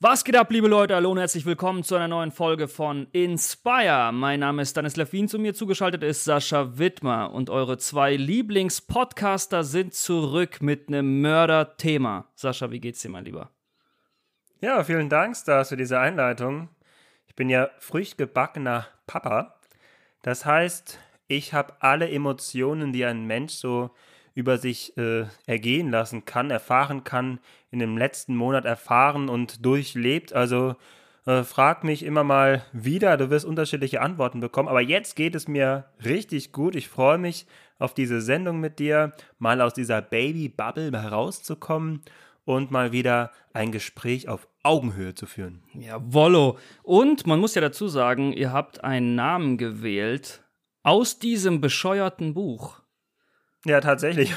Was geht ab, liebe Leute? Hallo und herzlich willkommen zu einer neuen Folge von Inspire. Mein Name ist Stanislav Wien, zu mir zugeschaltet ist Sascha Wittmer und eure zwei Lieblingspodcaster sind zurück mit einem Mörder-Thema. Sascha, wie geht's dir, mein Lieber? Ja, vielen Dank, Stars, für diese Einleitung. Ich bin ja früchtgebackener Papa. Das heißt, ich habe alle Emotionen, die ein Mensch so über sich äh, ergehen lassen kann, erfahren kann, in dem letzten Monat erfahren und durchlebt. Also äh, frag mich immer mal wieder, du wirst unterschiedliche Antworten bekommen. Aber jetzt geht es mir richtig gut. Ich freue mich auf diese Sendung mit dir, mal aus dieser Baby-Bubble herauszukommen und mal wieder ein Gespräch auf Augenhöhe zu führen. Ja, Wollo. Und man muss ja dazu sagen, ihr habt einen Namen gewählt aus diesem bescheuerten Buch. Ja, tatsächlich.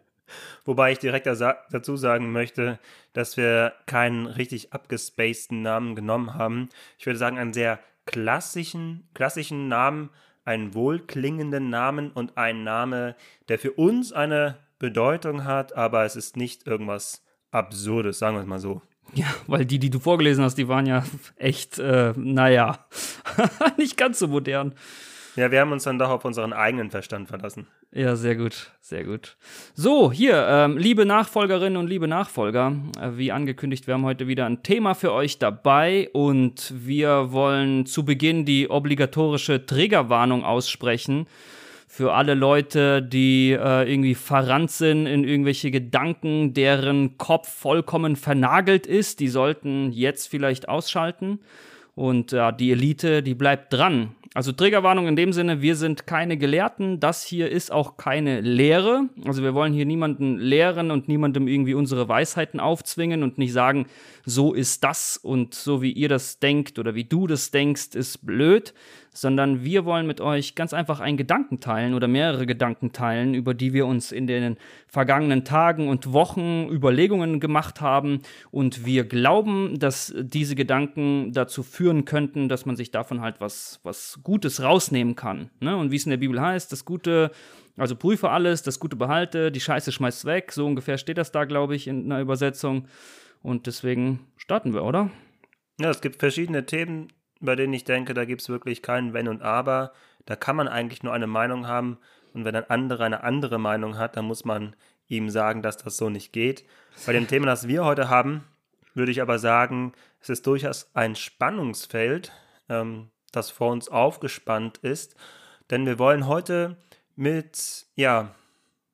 Wobei ich direkt dazu sagen möchte, dass wir keinen richtig abgespaceden Namen genommen haben. Ich würde sagen, einen sehr klassischen, klassischen Namen, einen wohlklingenden Namen und einen Namen, der für uns eine Bedeutung hat, aber es ist nicht irgendwas Absurdes, sagen wir es mal so. Ja, weil die, die du vorgelesen hast, die waren ja echt, äh, naja, nicht ganz so modern. Ja, wir haben uns dann doch auf unseren eigenen Verstand verlassen. Ja, sehr gut, sehr gut. So, hier, ähm, liebe Nachfolgerinnen und liebe Nachfolger, äh, wie angekündigt, wir haben heute wieder ein Thema für euch dabei und wir wollen zu Beginn die obligatorische Triggerwarnung aussprechen für alle Leute, die äh, irgendwie verrannt sind in irgendwelche Gedanken, deren Kopf vollkommen vernagelt ist, die sollten jetzt vielleicht ausschalten. Und ja, die Elite, die bleibt dran. Also Triggerwarnung in dem Sinne, wir sind keine Gelehrten, das hier ist auch keine Lehre. Also wir wollen hier niemanden lehren und niemandem irgendwie unsere Weisheiten aufzwingen und nicht sagen, so ist das und so wie ihr das denkt oder wie du das denkst, ist blöd, sondern wir wollen mit euch ganz einfach einen Gedanken teilen oder mehrere Gedanken teilen, über die wir uns in den vergangenen Tagen und Wochen Überlegungen gemacht haben und wir glauben, dass diese Gedanken dazu führen könnten, dass man sich davon halt was, was Gutes rausnehmen kann. Ne? Und wie es in der Bibel heißt, das Gute also prüfe alles, das Gute behalte, die Scheiße schmeißt weg. So ungefähr steht das da, glaube ich, in einer Übersetzung. Und deswegen starten wir, oder? Ja, es gibt verschiedene Themen, bei denen ich denke, da gibt es wirklich kein Wenn und Aber. Da kann man eigentlich nur eine Meinung haben. Und wenn ein anderer eine andere Meinung hat, dann muss man ihm sagen, dass das so nicht geht. Bei dem Thema, das wir heute haben, würde ich aber sagen, es ist durchaus ein Spannungsfeld, ähm, das vor uns aufgespannt ist. Denn wir wollen heute mit, ja,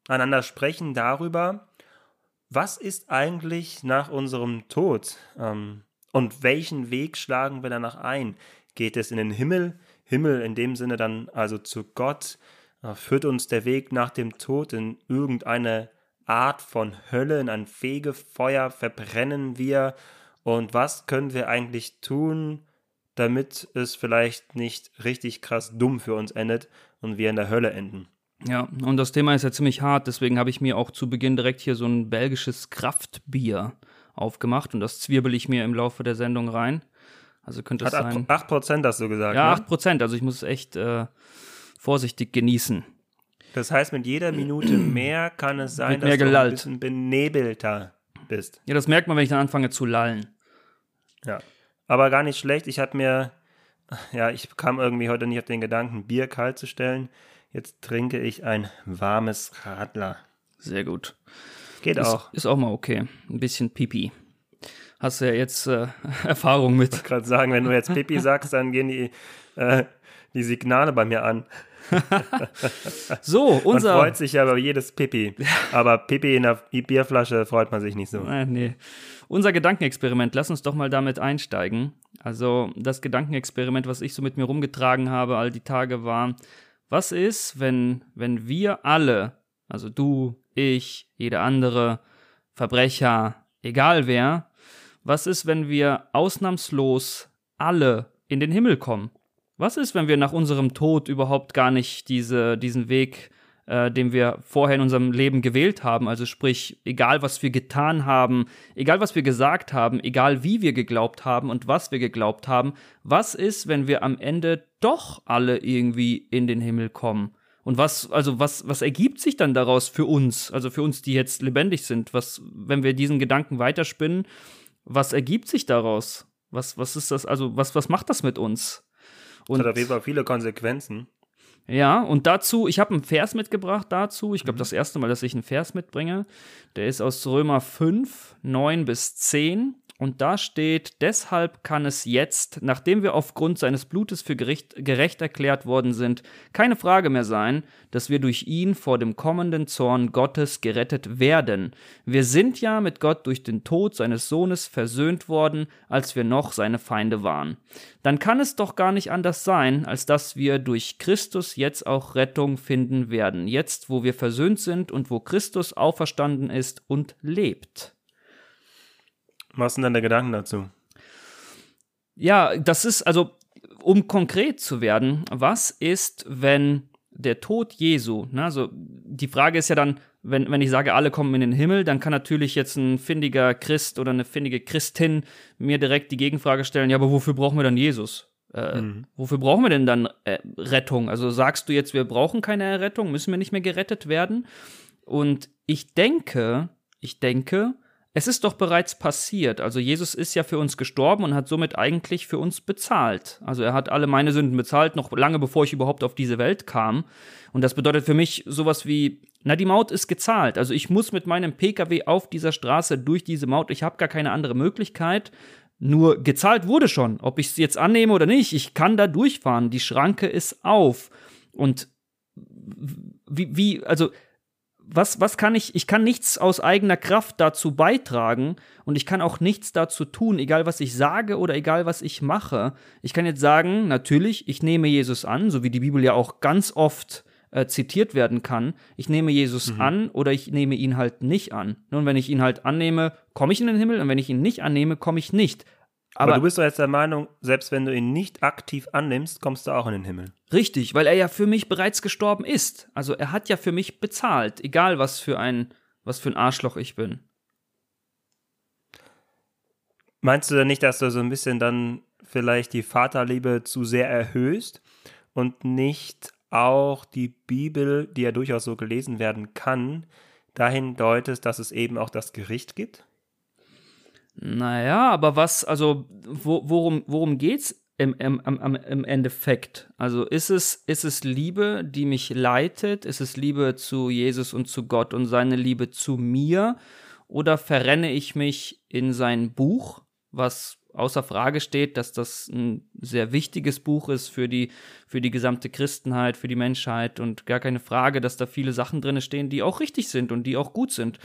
einander sprechen darüber, was ist eigentlich nach unserem Tod? Ähm, und welchen Weg schlagen wir danach ein? Geht es in den Himmel? Himmel in dem Sinne dann also zu Gott? Äh, führt uns der Weg nach dem Tod in irgendeine Art von Hölle, in ein Fegefeuer? Verbrennen wir? Und was können wir eigentlich tun, damit es vielleicht nicht richtig krass dumm für uns endet und wir in der Hölle enden? Ja, und das Thema ist ja ziemlich hart, deswegen habe ich mir auch zu Beginn direkt hier so ein belgisches Kraftbier aufgemacht und das zwirbel ich mir im Laufe der Sendung rein. Also könnte es sein. 8% hast du gesagt. Ja, ne? 8%, also ich muss es echt äh, vorsichtig genießen. Das heißt, mit jeder Minute mehr kann es sein, dass mehr du ein gelallt. bisschen benebelter bist. Ja, das merkt man, wenn ich dann anfange zu lallen. Ja. Aber gar nicht schlecht. Ich habe mir, ja, ich kam irgendwie heute nicht auf den Gedanken, Bier kalt zu stellen. Jetzt trinke ich ein warmes Radler. Sehr gut. Geht Ist auch. ist auch mal okay. Ein bisschen Pipi. Hast du ja jetzt äh, Erfahrung mit. Gerade sagen, wenn du jetzt Pipi sagst, dann gehen die, äh, die Signale bei mir an. So, Man unser. freut sich ja über jedes Pipi. Aber Pipi in der Bierflasche freut man sich nicht so. Äh, nee. Unser Gedankenexperiment, lass uns doch mal damit einsteigen. Also, das Gedankenexperiment, was ich so mit mir rumgetragen habe all die Tage, war, was ist, wenn, wenn wir alle, also du, ich, jeder andere, Verbrecher, egal wer, was ist, wenn wir ausnahmslos alle in den Himmel kommen? Was ist, wenn wir nach unserem Tod überhaupt gar nicht diese, diesen Weg, äh, den wir vorher in unserem Leben gewählt haben, also sprich, egal was wir getan haben, egal was wir gesagt haben, egal wie wir geglaubt haben und was wir geglaubt haben, was ist, wenn wir am Ende doch alle irgendwie in den Himmel kommen? Und was, also was, was ergibt sich dann daraus für uns, also für uns, die jetzt lebendig sind? Was, wenn wir diesen Gedanken weiterspinnen, was ergibt sich daraus? Was, was ist das, also was, was macht das mit uns? Und das hat auf jeden Fall viele Konsequenzen. Ja, und dazu, ich habe einen Vers mitgebracht dazu. Ich glaube, mhm. das erste Mal, dass ich einen Vers mitbringe. Der ist aus Römer 5, 9 bis 10. Und da steht, deshalb kann es jetzt, nachdem wir aufgrund seines Blutes für Gericht, gerecht erklärt worden sind, keine Frage mehr sein, dass wir durch ihn vor dem kommenden Zorn Gottes gerettet werden. Wir sind ja mit Gott durch den Tod seines Sohnes versöhnt worden, als wir noch seine Feinde waren. Dann kann es doch gar nicht anders sein, als dass wir durch Christus jetzt auch Rettung finden werden, jetzt wo wir versöhnt sind und wo Christus auferstanden ist und lebt. Was sind deine Gedanken dazu? Ja, das ist also, um konkret zu werden, was ist, wenn der Tod Jesu, ne, also die Frage ist ja dann, wenn, wenn ich sage, alle kommen in den Himmel, dann kann natürlich jetzt ein findiger Christ oder eine findige Christin mir direkt die Gegenfrage stellen, ja, aber wofür brauchen wir dann Jesus? Äh, mhm. Wofür brauchen wir denn dann äh, Rettung? Also sagst du jetzt, wir brauchen keine Errettung, müssen wir nicht mehr gerettet werden? Und ich denke, ich denke, es ist doch bereits passiert. Also Jesus ist ja für uns gestorben und hat somit eigentlich für uns bezahlt. Also er hat alle meine Sünden bezahlt, noch lange bevor ich überhaupt auf diese Welt kam. Und das bedeutet für mich sowas wie, na, die Maut ist gezahlt. Also ich muss mit meinem Pkw auf dieser Straße durch diese Maut. Ich habe gar keine andere Möglichkeit. Nur gezahlt wurde schon. Ob ich es jetzt annehme oder nicht, ich kann da durchfahren. Die Schranke ist auf. Und wie, wie, also was, was kann ich, ich kann nichts aus eigener Kraft dazu beitragen und ich kann auch nichts dazu tun, egal was ich sage oder egal was ich mache. Ich kann jetzt sagen, natürlich, ich nehme Jesus an, so wie die Bibel ja auch ganz oft äh, zitiert werden kann. Ich nehme Jesus mhm. an oder ich nehme ihn halt nicht an. Nun, wenn ich ihn halt annehme, komme ich in den Himmel und wenn ich ihn nicht annehme, komme ich nicht. Aber, Aber, du bist doch jetzt der Meinung, selbst wenn du ihn nicht aktiv annimmst, kommst du auch in den Himmel. Richtig, weil er ja für mich bereits gestorben ist. Also er hat ja für mich bezahlt, egal was für ein, was für ein Arschloch ich bin. Meinst du denn nicht, dass du so ein bisschen dann vielleicht die Vaterliebe zu sehr erhöhst und nicht auch die Bibel, die ja durchaus so gelesen werden kann, dahin deutest, dass es eben auch das Gericht gibt? Naja, aber was, also, wo, worum, worum geht's im, im, im, im Endeffekt? Also, ist es, ist es Liebe, die mich leitet? Ist es Liebe zu Jesus und zu Gott und seine Liebe zu mir? Oder verrenne ich mich in sein Buch, was außer Frage steht, dass das ein sehr wichtiges Buch ist für die, für die gesamte Christenheit, für die Menschheit und gar keine Frage, dass da viele Sachen drin stehen, die auch richtig sind und die auch gut sind.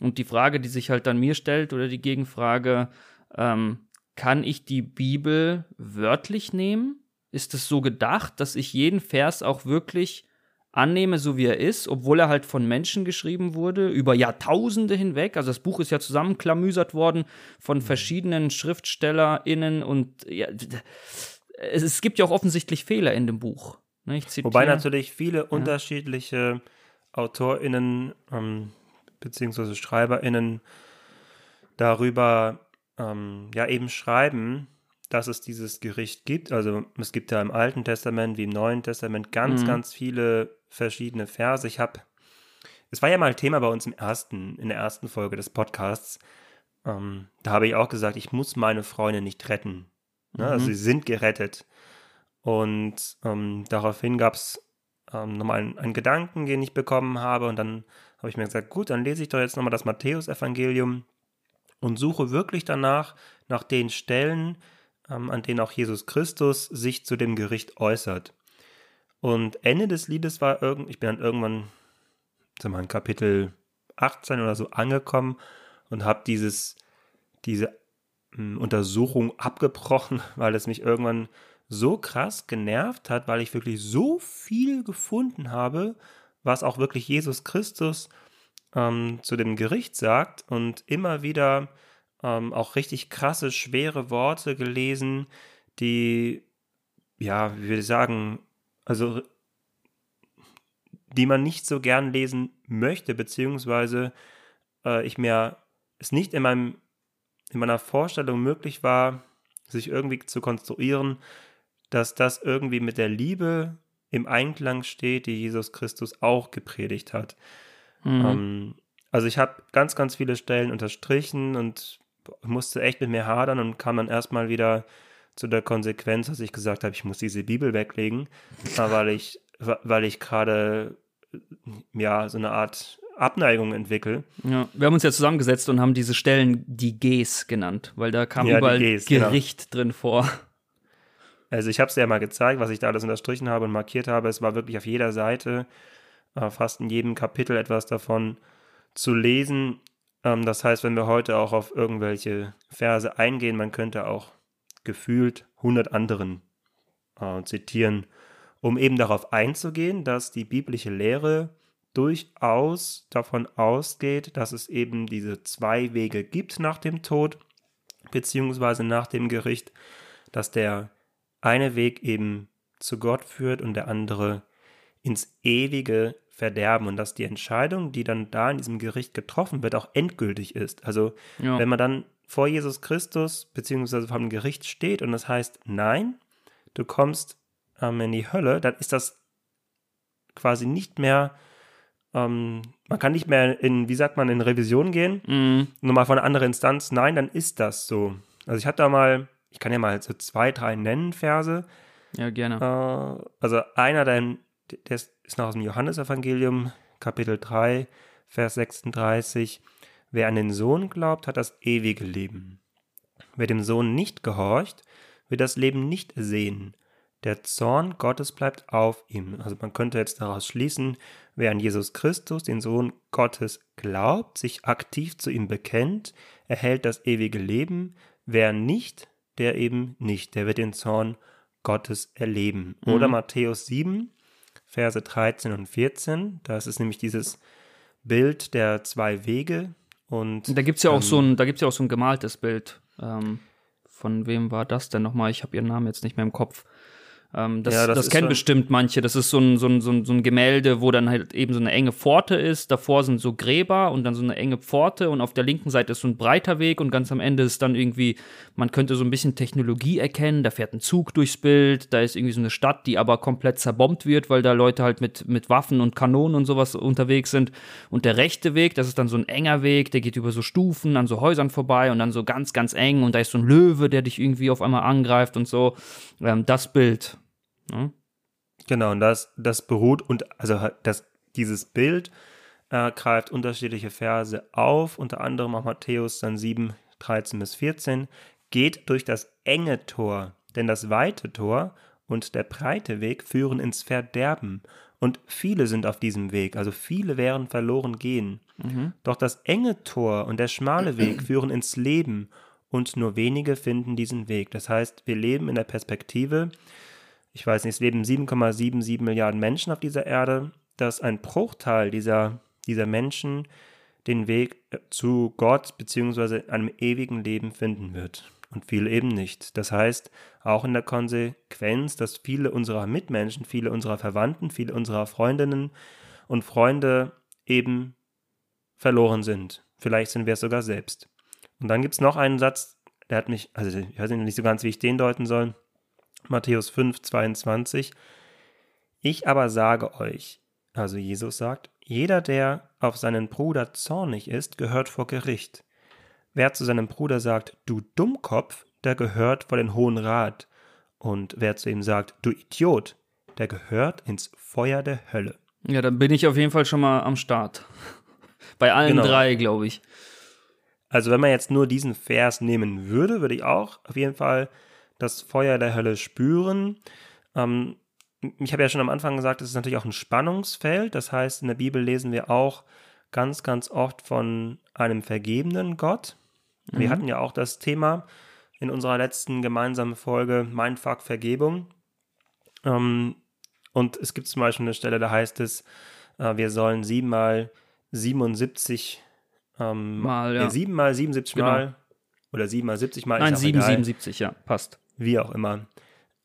Und die Frage, die sich halt dann mir stellt oder die Gegenfrage, ähm, kann ich die Bibel wörtlich nehmen? Ist es so gedacht, dass ich jeden Vers auch wirklich annehme, so wie er ist, obwohl er halt von Menschen geschrieben wurde, über Jahrtausende hinweg. Also das Buch ist ja zusammenklamüsert worden von mhm. verschiedenen SchriftstellerInnen und ja, es, gibt ja auch offensichtlich Fehler in dem Buch. Ne, Wobei natürlich viele ja. unterschiedliche AutorInnen ähm, beziehungsweise SchreiberInnen darüber ähm, ja eben schreiben, dass es dieses Gericht gibt. Also es gibt ja im Alten Testament wie im Neuen Testament ganz, mhm. ganz viele verschiedene Verse. Ich habe, es war ja mal Thema bei uns im ersten, in der ersten Folge des Podcasts. Ähm, da habe ich auch gesagt, ich muss meine Freunde nicht retten. Ne? Also mhm. Also sie sind gerettet. Und ähm, daraufhin gab es ähm, nochmal einen, einen, Gedanken, den ich bekommen habe. Und dann habe ich mir gesagt, gut, dann lese ich doch jetzt nochmal das Matthäusevangelium und suche wirklich danach, nach den Stellen, an denen auch Jesus Christus sich zu dem Gericht äußert. Und Ende des Liedes war irgend, ich bin dann irgendwann, sag mal, in Kapitel 18 oder so angekommen und habe dieses, diese hm, Untersuchung abgebrochen, weil es mich irgendwann so krass genervt hat, weil ich wirklich so viel gefunden habe, was auch wirklich Jesus Christus ähm, zu dem Gericht sagt und immer wieder ähm, auch richtig krasse, schwere Worte gelesen, die, ja, wie würde ich sagen, also die man nicht so gern lesen möchte, beziehungsweise äh, ich mir es nicht in meinem in meiner Vorstellung möglich war, sich irgendwie zu konstruieren, dass das irgendwie mit der Liebe im Einklang steht, die Jesus Christus auch gepredigt hat. Mhm. Ähm, also ich habe ganz, ganz viele Stellen unterstrichen und musste echt mit mir hadern und kam dann erstmal wieder zu der Konsequenz, dass ich gesagt habe, ich muss diese Bibel weglegen, weil ich, weil ich gerade ja so eine Art Abneigung entwickle. Ja, wir haben uns ja zusammengesetzt und haben diese Stellen die Gs genannt, weil da kam Ja, überall Gs, genau. Gericht drin vor. Also ich habe es dir ja mal gezeigt, was ich da alles unterstrichen habe und markiert habe. Es war wirklich auf jeder Seite, fast in jedem Kapitel etwas davon zu lesen. Ähm, das heißt, wenn wir heute auch auf irgendwelche Verse eingehen, man könnte auch gefühlt 100 anderen äh, zitieren, um eben darauf einzugehen, dass die biblische Lehre durchaus davon ausgeht, dass es eben diese zwei Wege gibt nach dem Tod, beziehungsweise nach dem Gericht, dass der eine Weg eben zu Gott führt und der andere ins ewige Verderben und dass die Entscheidung, die dann da in diesem Gericht getroffen wird, auch endgültig ist. Also Ja. wenn man dann vor Jesus Christus beziehungsweise vor dem Gericht steht und das heißt, nein, du kommst ähm, in die Hölle, dann ist das quasi nicht mehr, ähm, man kann nicht mehr in, wie sagt man, in Revision gehen, Mhm. nochmal von einer anderen Instanz, nein, dann ist das so. Also ich hatte da mal, ich kann ja mal so zwei, drei nennen, Verse, Ja, gerne. äh, also einer, der, der ist noch aus dem Johannesevangelium, Kapitel 3, Vers 36. Wer an den Sohn glaubt, hat das ewige Leben. Wer dem Sohn nicht gehorcht, wird das Leben nicht sehen. Der Zorn Gottes bleibt auf ihm. Also man könnte jetzt daraus schließen, wer an Jesus Christus, den Sohn Gottes, glaubt, sich aktiv zu ihm bekennt, erhält das ewige Leben. Wer nicht, der eben nicht, der wird den Zorn Gottes erleben. Oder Matthäus 7, Verse 13 und 14. Das ist nämlich dieses Bild der zwei Wege. Und Da gibt's ja auch so ein, da gibt's ja auch so ein gemaltes Bild. Ähm, von wem war das denn nochmal? Ich habe ihren Namen jetzt nicht mehr im Kopf. Ähm, das, Ja, das, das kennen bestimmt manche. Das ist so ein, so, ein, so, ein, so ein Gemälde, wo dann halt eben so eine enge Pforte ist. Davor sind so Gräber und dann so eine enge Pforte und auf der linken Seite ist so ein breiter Weg und ganz am Ende ist dann irgendwie, man könnte so ein bisschen Technologie erkennen. Da fährt ein Zug durchs Bild. Da ist irgendwie so eine Stadt, die aber komplett zerbombt wird, weil da Leute halt mit, mit Waffen und Kanonen und sowas unterwegs sind. Und der rechte Weg, das ist dann so ein enger Weg, der geht über so Stufen an so Häusern vorbei und dann so ganz, ganz eng und da ist so ein Löwe, der dich irgendwie auf einmal angreift und so. Ähm, das Bild. Ne? Genau, und das, das beruht und also das, dieses Bild äh, greift unterschiedliche Verse auf, unter anderem auch Matthäus dann 7, 13 bis 14, geht durch das enge Tor, denn das weite Tor und der breite Weg führen ins Verderben. Und viele sind auf diesem Weg, also viele werden verloren gehen. Doch das enge Tor und der schmale Weg führen ins Leben und nur wenige finden diesen Weg. Das heißt, wir leben in der Perspektive, ich weiß nicht, es leben 7,77 Milliarden Menschen auf dieser Erde, dass ein Bruchteil dieser, dieser Menschen den Weg äh, zu Gott bzw. einem ewigen Leben finden wird und viele eben nicht. Das heißt, auch in der Konsequenz, dass viele unserer Mitmenschen, viele unserer Verwandten, viele unserer Freundinnen und Freunde eben verloren sind. Vielleicht sind wir es sogar selbst. Und dann gibt es noch einen Satz, der hat mich, also ich weiß nicht so ganz, wie ich den deuten soll. Matthäus 5, 22. Ich aber sage euch, also Jesus sagt, jeder, der auf seinen Bruder zornig ist, gehört vor Gericht. Wer zu seinem Bruder sagt, du Dummkopf, der gehört vor den Hohen Rat. Und wer zu ihm sagt, du Idiot, der gehört ins Feuer der Hölle. Ja, dann bin ich auf jeden Fall schon mal am Start. Bei allen Genau. drei, glaube ich. Also wenn man jetzt nur diesen Vers nehmen würde, würde ich auch auf jeden Fall das Feuer der Hölle spüren. Ähm, ich habe ja schon am Anfang gesagt, es ist natürlich auch ein Spannungsfeld. Das heißt, in der Bibel lesen wir auch ganz, ganz oft von einem vergebenen Gott. Wir hatten ja auch das Thema in unserer letzten gemeinsamen Folge Mindfuck Vergebung. Ähm, und es gibt zum Beispiel eine Stelle, da heißt es, äh, wir sollen siebenmal 77 ähm, Mal, ja. nee, siebenmal 77 Genau. Mal oder siebenmal 70 Mal, Nein, auch egal, 777, ja, passt. Wie auch immer,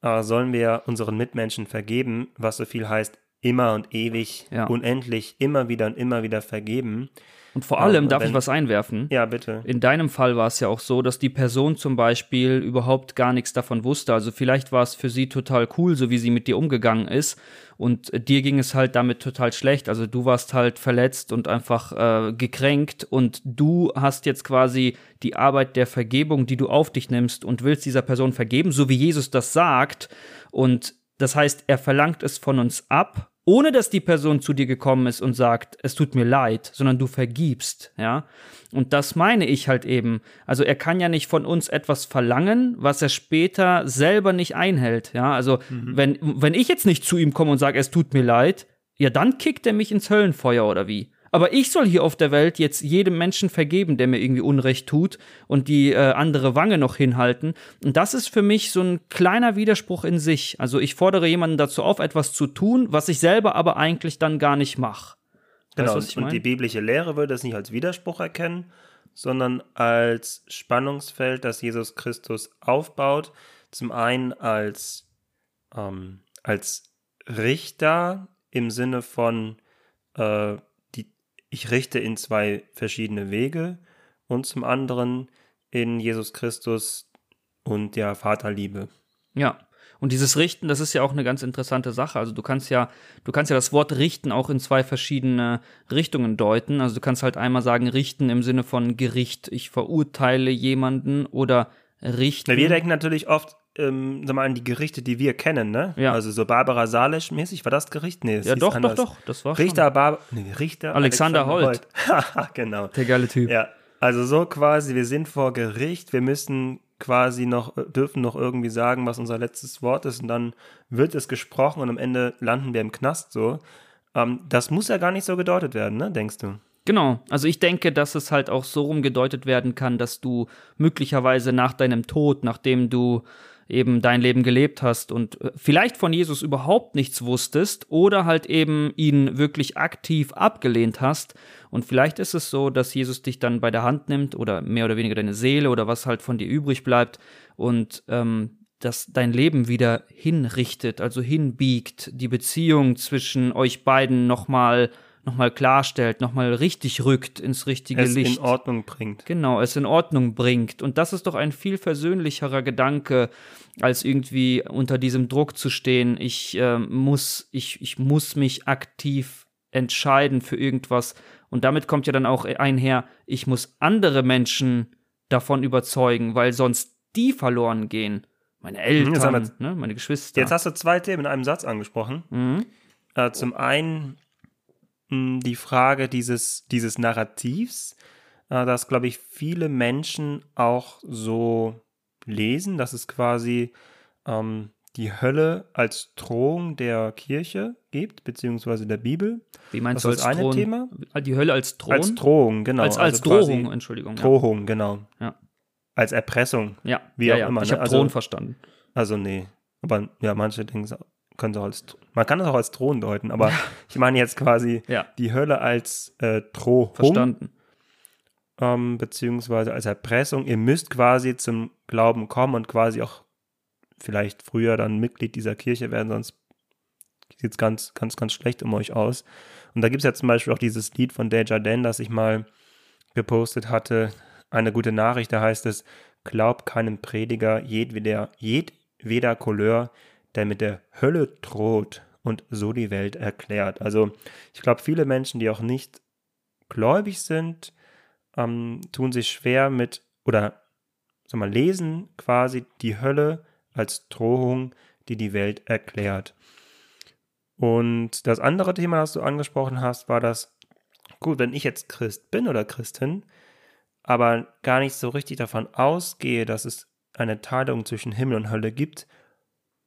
äh, sollen wir unseren Mitmenschen vergeben, was so viel heißt, immer und ewig, Ja. unendlich, immer wieder und immer wieder vergeben. Und vor allem Ja, darf ich wenn- was einwerfen. Ja, bitte. In deinem Fall war es ja auch so, dass die Person zum Beispiel überhaupt gar nichts davon wusste. Also vielleicht war es für sie total cool, so wie sie mit dir umgegangen ist. Und dir ging es halt damit total schlecht. Also du warst halt verletzt und einfach äh, gekränkt. Und du hast jetzt quasi die Arbeit der Vergebung, die du auf dich nimmst und willst dieser Person vergeben, so wie Jesus das sagt. Und das heißt, er verlangt es von uns ab, ohne dass die Person zu dir gekommen ist und sagt, es tut mir leid, sondern du vergibst, ja. Und das meine ich halt eben. Also er kann ja nicht von uns etwas verlangen, was er später selber nicht einhält, ja. Also wenn, wenn ich jetzt nicht zu ihm komme und sage, es tut mir leid, ja, dann kickt er mich ins Höllenfeuer oder wie? Aber ich soll hier auf der Welt jetzt jedem Menschen vergeben, der mir irgendwie Unrecht tut und die äh, andere Wange noch hinhalten. Und das ist für mich so ein kleiner Widerspruch in sich. Also ich fordere jemanden dazu auf, etwas zu tun, was ich selber aber eigentlich dann gar nicht mache. Genau, ich und die biblische Lehre würde es nicht als Widerspruch erkennen, sondern als Spannungsfeld, das Jesus Christus aufbaut. Zum einen als, ähm, als Richter im Sinne von, äh, ich richte in zwei verschiedene Wege und zum anderen in Jesus Christus und der Vaterliebe. Ja. Und dieses Richten, das ist ja auch eine ganz interessante Sache. Also du kannst ja, du kannst ja das Wort richten auch in zwei verschiedene Richtungen deuten. Also du kannst halt einmal sagen, richten im Sinne von Gericht. Ich verurteile jemanden oder richten. Wir denken natürlich oft ähm, sag mal, an die Gerichte, die wir kennen, ne? Ja. Also so Barbara Salisch-mäßig, war das Gericht? Nee, das ja, doch, anders. doch, doch. Das war schon Richter Bar nee, Richter Alexander Holt. Haha, genau. der geile Typ. Ja, also so quasi, wir sind vor Gericht, wir müssen quasi noch, dürfen noch irgendwie sagen, was unser letztes Wort ist und dann wird es gesprochen und am Ende landen wir im Knast so. Ähm, das muss ja gar nicht so gedeutet werden, ne, denkst du? Genau. Also ich denke, dass es halt auch so rumgedeutet werden kann, dass du möglicherweise nach deinem Tod, nachdem du eben dein Leben gelebt hast und äh, vielleicht von Jesus überhaupt nichts wusstest oder halt eben ihn wirklich aktiv abgelehnt hast. Und vielleicht ist es so, dass Jesus dich dann bei der Hand nimmt oder mehr oder weniger deine Seele oder was halt von dir übrig bleibt und ähm, dass dein Leben wieder hinrichtet, also hinbiegt, die Beziehung zwischen euch beiden nochmal noch mal klarstellt, nochmal richtig rückt ins richtige Es Licht. in Ordnung bringt. Genau, es in Ordnung bringt. Und das ist doch ein viel versöhnlicherer Gedanke, als irgendwie unter diesem Druck zu stehen. Ich äh, muss, ich, ich muss mich aktiv entscheiden für irgendwas. Und damit kommt ja dann auch einher, ich muss andere Menschen davon überzeugen, weil sonst die verloren gehen. Meine haben Eltern, wir- ne, meine Geschwister. Jetzt hast du zwei Themen in einem Satz angesprochen. mhm. Äh, zum einen die Frage dieses, dieses Narrativs, äh, dass, glaube ich, viele Menschen auch so lesen, dass es quasi ähm, die Hölle als Drohung der Kirche gibt, beziehungsweise der Bibel. Wie meinst das du ist als das eine Thron? Thema. Die Hölle als Thron? Als Drohung, genau. als, als also Drohung, Entschuldigung. ja. Drohung, genau. Ja. Als Erpressung. Ja, Wie ja, auch ja. immer, Ich ne? habe Also- Thron verstanden. Also nee. Aber ja, manche denken, es können auch als man kann es auch als Thron deuten, aber ich meine jetzt quasi Ja. die Hölle als äh, Drohung, Verstanden. ähm, beziehungsweise als Erpressung. Ihr müsst quasi zum Glauben kommen und quasi auch vielleicht früher dann Mitglied dieser Kirche werden, sonst sieht es ganz, ganz, ganz schlecht um euch aus. Und da gibt es ja zum Beispiel auch dieses Lied von Desjardins, das ich mal gepostet hatte. Eine gute Nachricht, da heißt es, glaub keinem Prediger jedweder, jedweder Couleur, der mit der Hölle droht und so die Welt erklärt. Also ich glaube, viele Menschen, die auch nicht gläubig sind, ähm, tun sich schwer mit oder sag mal, lesen quasi die Hölle als Drohung, die die Welt erklärt. Und das andere Thema, das du angesprochen hast, war das, gut, wenn ich jetzt Christ bin oder Christin, aber gar nicht so richtig davon ausgehe, dass es eine Teilung zwischen Himmel und Hölle gibt,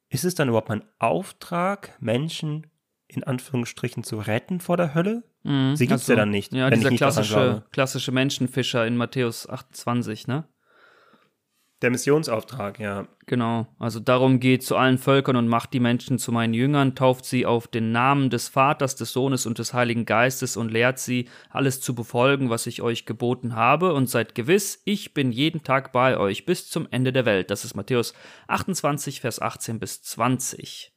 ist es dann überhaupt mein Auftrag, Menschen in Anführungsstrichen zu retten vor der Hölle? Mhm. Sie gibt's ja dann nicht, Ja, dieser nicht klassische, klassische Menschenfischer in Matthäus 28, ne? Der Missionsauftrag, ja. Genau. Also darum geht zu allen Völkern und macht die Menschen zu meinen Jüngern, tauft sie auf den Namen des Vaters, des Sohnes und des Heiligen Geistes und lehrt sie, alles zu befolgen, was ich euch geboten habe, und seid gewiss, ich bin jeden Tag bei euch bis zum Ende der Welt. Das ist Matthäus 28, Vers 18 bis 20.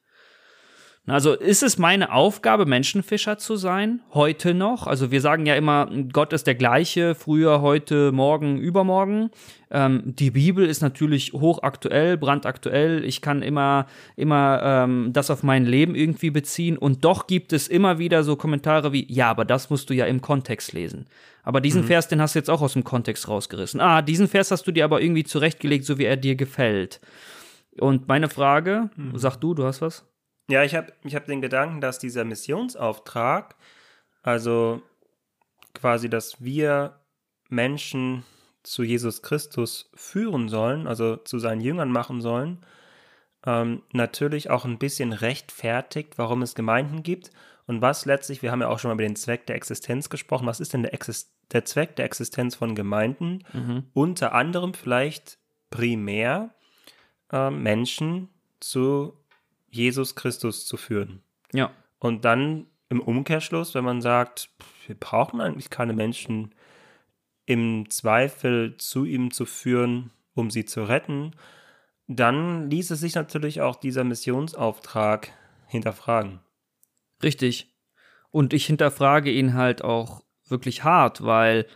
Also ist es meine Aufgabe, Menschenfischer zu sein, heute noch? Also wir sagen ja immer, Gott ist der gleiche, früher, heute, morgen, übermorgen. Ähm, die Bibel ist natürlich hochaktuell, brandaktuell. Ich kann immer, immer ähm, das auf mein Leben irgendwie beziehen. Und doch gibt es immer wieder so Kommentare wie, ja, aber das musst du ja im Kontext lesen. Aber diesen mhm. Vers, den hast du jetzt auch aus dem Kontext rausgerissen. Ah, diesen Vers hast du dir aber irgendwie zurechtgelegt, so wie er dir gefällt. Und meine Frage, mhm. sag du, du hast was? Ja, ich habe ich hab den Gedanken, dass dieser Missionsauftrag, also quasi, dass wir Menschen zu Jesus Christus führen sollen, also zu seinen Jüngern machen sollen, ähm, natürlich auch ein bisschen rechtfertigt, warum es Gemeinden gibt und was letztlich, wir haben ja auch schon mal über den Zweck der Existenz gesprochen, was ist denn der, Exist der Zweck der Existenz von Gemeinden? Mhm. Unter anderem vielleicht primär äh, Menschen zu Jesus Christus zu führen. Ja. Und dann im Umkehrschluss, wenn man sagt, wir brauchen eigentlich keine Menschen im Zweifel zu ihm zu führen, um sie zu retten, dann ließe sich natürlich auch dieser Missionsauftrag hinterfragen. Richtig. Und ich hinterfrage ihn halt auch wirklich hart, weil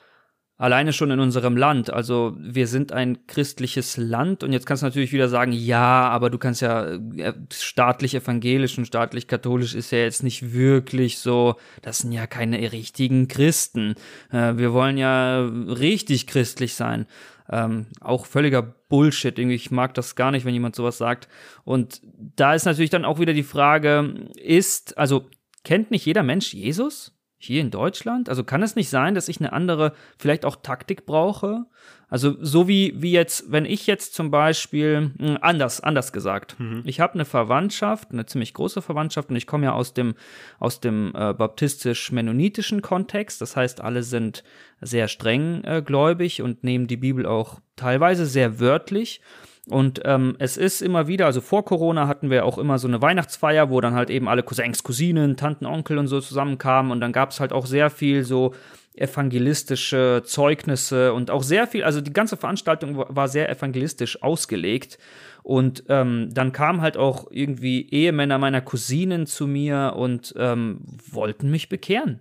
Alleine schon in unserem Land. Also wir sind ein christliches Land und jetzt kannst du natürlich wieder sagen, ja, aber du kannst ja äh, staatlich evangelisch und staatlich katholisch ist ja jetzt nicht wirklich so, das sind ja keine richtigen Christen. Äh, wir wollen ja richtig christlich sein. Ähm, auch völliger Bullshit. Ich mag das gar nicht, wenn jemand sowas sagt. Und da ist natürlich dann auch wieder die Frage, ist, also kennt nicht jeder Mensch Jesus? Hier in Deutschland? Also kann es nicht sein, dass ich eine andere, vielleicht auch Taktik brauche? Also so wie, wie jetzt, wenn ich jetzt zum Beispiel, hm, anders, anders gesagt, mhm. ich habe eine Verwandtschaft, eine ziemlich große Verwandtschaft und ich komme ja aus dem, aus dem äh, baptistisch-mennonitischen Kontext. Das heißt, alle sind sehr streng äh, gläubig und nehmen die Bibel auch teilweise sehr wörtlich. Und ähm, es ist immer wieder, also vor Corona hatten wir auch immer so eine Weihnachtsfeier, wo dann halt eben alle Cousins, Cousinen, Tanten, Onkel und so zusammenkamen. Und dann gab es halt auch sehr viel so evangelistische Zeugnisse und auch sehr viel, also die ganze Veranstaltung war sehr evangelistisch ausgelegt. Und ähm, dann kamen halt auch irgendwie Ehemänner meiner Cousinen zu mir und ähm, wollten mich bekehren.